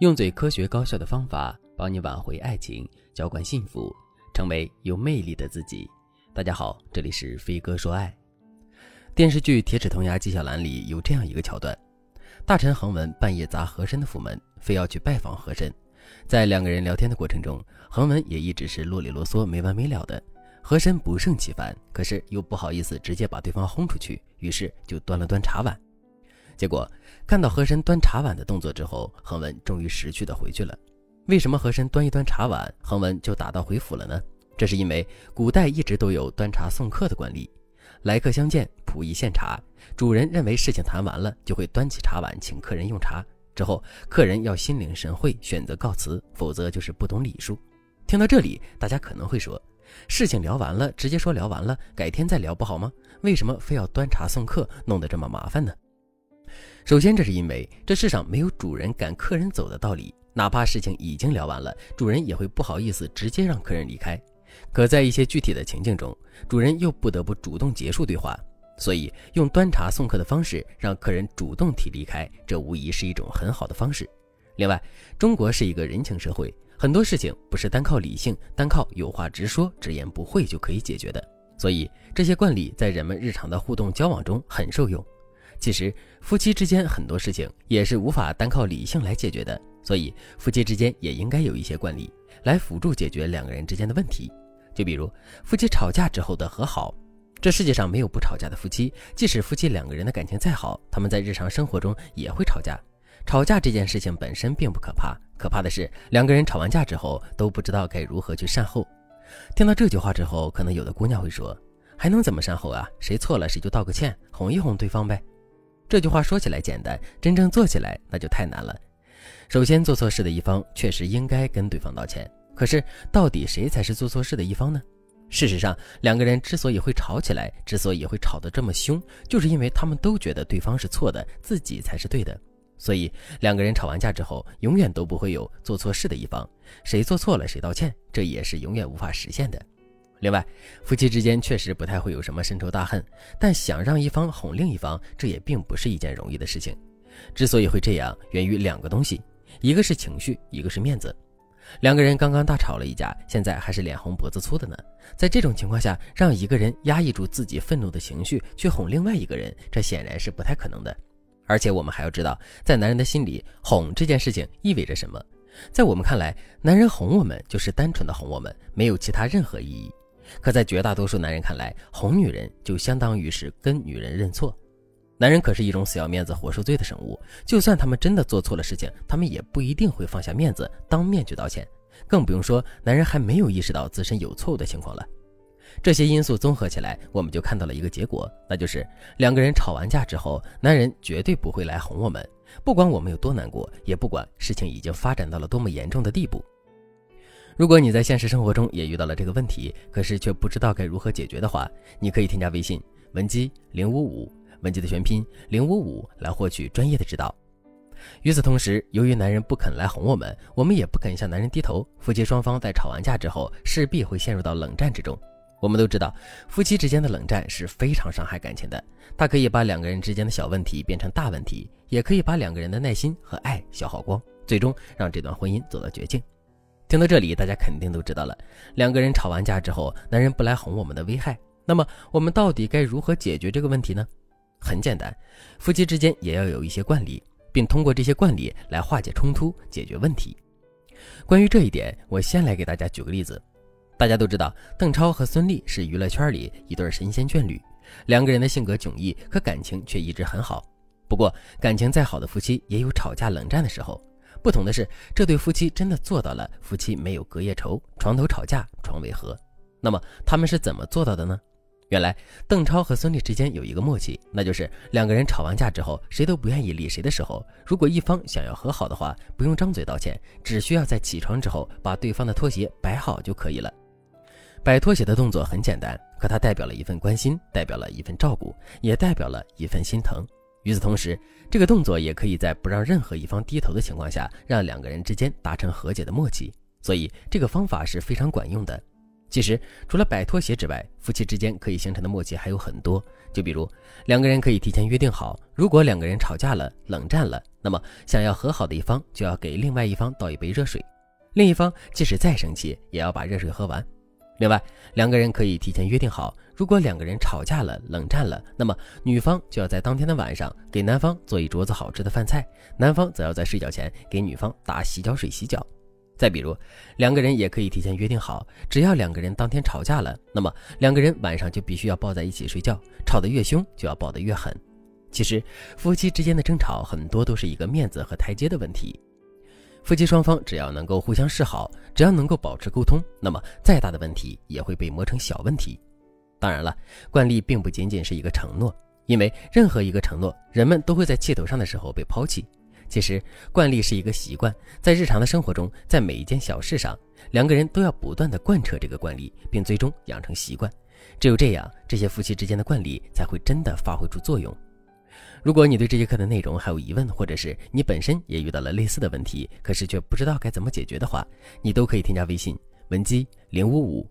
用最科学高效的方法帮你挽回爱情，浇灌幸福，成为有魅力的自己。大家好，这里是飞哥说爱。电视剧《铁齿铜牙纪晓岚》里有这样一个桥段：大臣恒文半夜砸和珅的府门，非要去拜访和珅。在两个人聊天的过程中，恒文也一直是啰里啰嗦、没完没了的。和珅不胜其烦，可是又不好意思直接把对方轰出去，于是就端了端茶碗。结果看到和珅端茶碗的动作之后，恒文终于识趣的回去了。为什么和珅端一端茶碗，恒文就打道回府了呢？这是因为古代一直都有端茶送客的惯例，来客相见，仆役献茶，主人认为事情谈完了，就会端起茶碗请客人用茶。之后客人要心领神会，选择告辞，否则就是不懂礼数。听到这里，大家可能会说，事情聊完了，直接说聊完了，改天再聊不好吗？为什么非要端茶送客，弄得这么麻烦呢？首先，这是因为这世上没有主人赶客人走的道理，哪怕事情已经聊完了，主人也会不好意思直接让客人离开。可在一些具体的情境中，主人又不得不主动结束对话，所以用端茶送客的方式让客人主动提离开，这无疑是一种很好的方式。另外，中国是一个人情社会，很多事情不是单靠理性、单靠有话直说、直言不讳就可以解决的，所以这些惯例在人们日常的互动交往中很受用。其实，夫妻之间很多事情也是无法单靠理性来解决的，所以夫妻之间也应该有一些惯例来辅助解决两个人之间的问题。就比如夫妻吵架之后的和好，这世界上没有不吵架的夫妻，即使夫妻两个人的感情再好，他们在日常生活中也会吵架。吵架这件事情本身并不可怕，可怕的是两个人吵完架之后都不知道该如何去善后。听到这句话之后，可能有的姑娘会说：“还能怎么善后啊？谁错了谁就道个歉，哄一哄对方呗。”这句话说起来简单，真正做起来那就太难了。首先，做错事的一方确实应该跟对方道歉。可是，到底谁才是做错事的一方呢？事实上，两个人之所以会吵起来，之所以会吵得这么凶，就是因为他们都觉得对方是错的，自己才是对的。所以，两个人吵完架之后，永远都不会有做错事的一方，谁做错了谁道歉，这也是永远无法实现的。另外，夫妻之间确实不太会有什么深仇大恨，但想让一方哄另一方，这也并不是一件容易的事情。之所以会这样，源于两个东西，一个是情绪，一个是面子。两个人刚刚大吵了一架，现在还是脸红脖子粗的呢。在这种情况下，让一个人压抑住自己愤怒的情绪去哄另外一个人，这显然是不太可能的。而且我们还要知道，在男人的心里，哄这件事情意味着什么。在我们看来，男人哄我们就是单纯的哄我们，没有其他任何意义。可在绝大多数男人看来，哄女人就相当于是跟女人认错。男人可是一种死要面子活受罪的生物，就算他们真的做错了事情，他们也不一定会放下面子当面去道歉，更不用说男人还没有意识到自身有错误的情况了。这些因素综合起来，我们就看到了一个结果，那就是两个人吵完架之后，男人绝对不会来哄我们，不管我们有多难过，也不管事情已经发展到了多么严重的地步。如果你在现实生活中也遇到了这个问题，可是却不知道该如何解决的话，你可以添加微信文姬零五五，文姬的全拼零五五来获取专业的指导。与此同时，由于男人不肯来哄我们，我们也不肯向男人低头，夫妻双方在吵完架之后，势必会陷入到冷战之中。我们都知道，夫妻之间的冷战是非常伤害感情的，它可以把两个人之间的小问题变成大问题，也可以把两个人的耐心和爱消耗光，最终让这段婚姻走到绝境。听到这里，大家肯定都知道了，两个人吵完架之后，男人不来哄我们的危害。那么，我们到底该如何解决这个问题呢？很简单，夫妻之间也要有一些惯例，并通过这些惯例来化解冲突、解决问题。关于这一点，我先来给大家举个例子。大家都知道，邓超和孙俪是娱乐圈里一对神仙眷侣，两个人的性格迥异，可感情却一直很好。不过，感情再好的夫妻也有吵架冷战的时候。不同的是，这对夫妻真的做到了夫妻没有隔夜仇，床头吵架床尾和。那么他们是怎么做到的呢？原来邓超和孙俪之间有一个默契，那就是两个人吵完架之后，谁都不愿意理谁的时候，如果一方想要和好的话，不用张嘴道歉，只需要在起床之后把对方的拖鞋摆好就可以了。摆拖鞋的动作很简单，可它代表了一份关心，代表了一份照顾，也代表了一份心疼。与此同时，这个动作也可以在不让任何一方低头的情况下，让两个人之间达成和解的默契。所以，这个方法是非常管用的。其实，除了摆拖鞋之外，夫妻之间可以形成的默契还有很多。就比如两个人可以提前约定好，如果两个人吵架了、冷战了，那么想要和好的一方就要给另外一方倒一杯热水，另一方即使再生气也要把热水喝完。另外，两个人可以提前约定好，如果两个人吵架了、冷战了，那么女方就要在当天的晚上给男方做一桌子好吃的饭菜，男方则要在睡觉前给女方打洗脚水洗脚。再比如，两个人也可以提前约定好，只要两个人当天吵架了，那么两个人晚上就必须要抱在一起睡觉，吵得越凶就要抱得越狠。其实，夫妻之间的争吵很多都是一个面子和台阶的问题。夫妻双方只要能够互相示好，只要能够保持沟通，那么再大的问题也会被磨成小问题。当然了，惯例并不仅仅是一个承诺，因为任何一个承诺，人们都会在气头上的时候被抛弃。其实，惯例是一个习惯，在日常的生活中，在每一件小事上，两个人都要不断的贯彻这个惯例，并最终养成习惯。只有这样，这些夫妻之间的惯例才会真的发挥出作用。如果你对这节课的内容还有疑问，或者是你本身也遇到了类似的问题，可是却不知道该怎么解决的话，你都可以添加微信文姬零五五，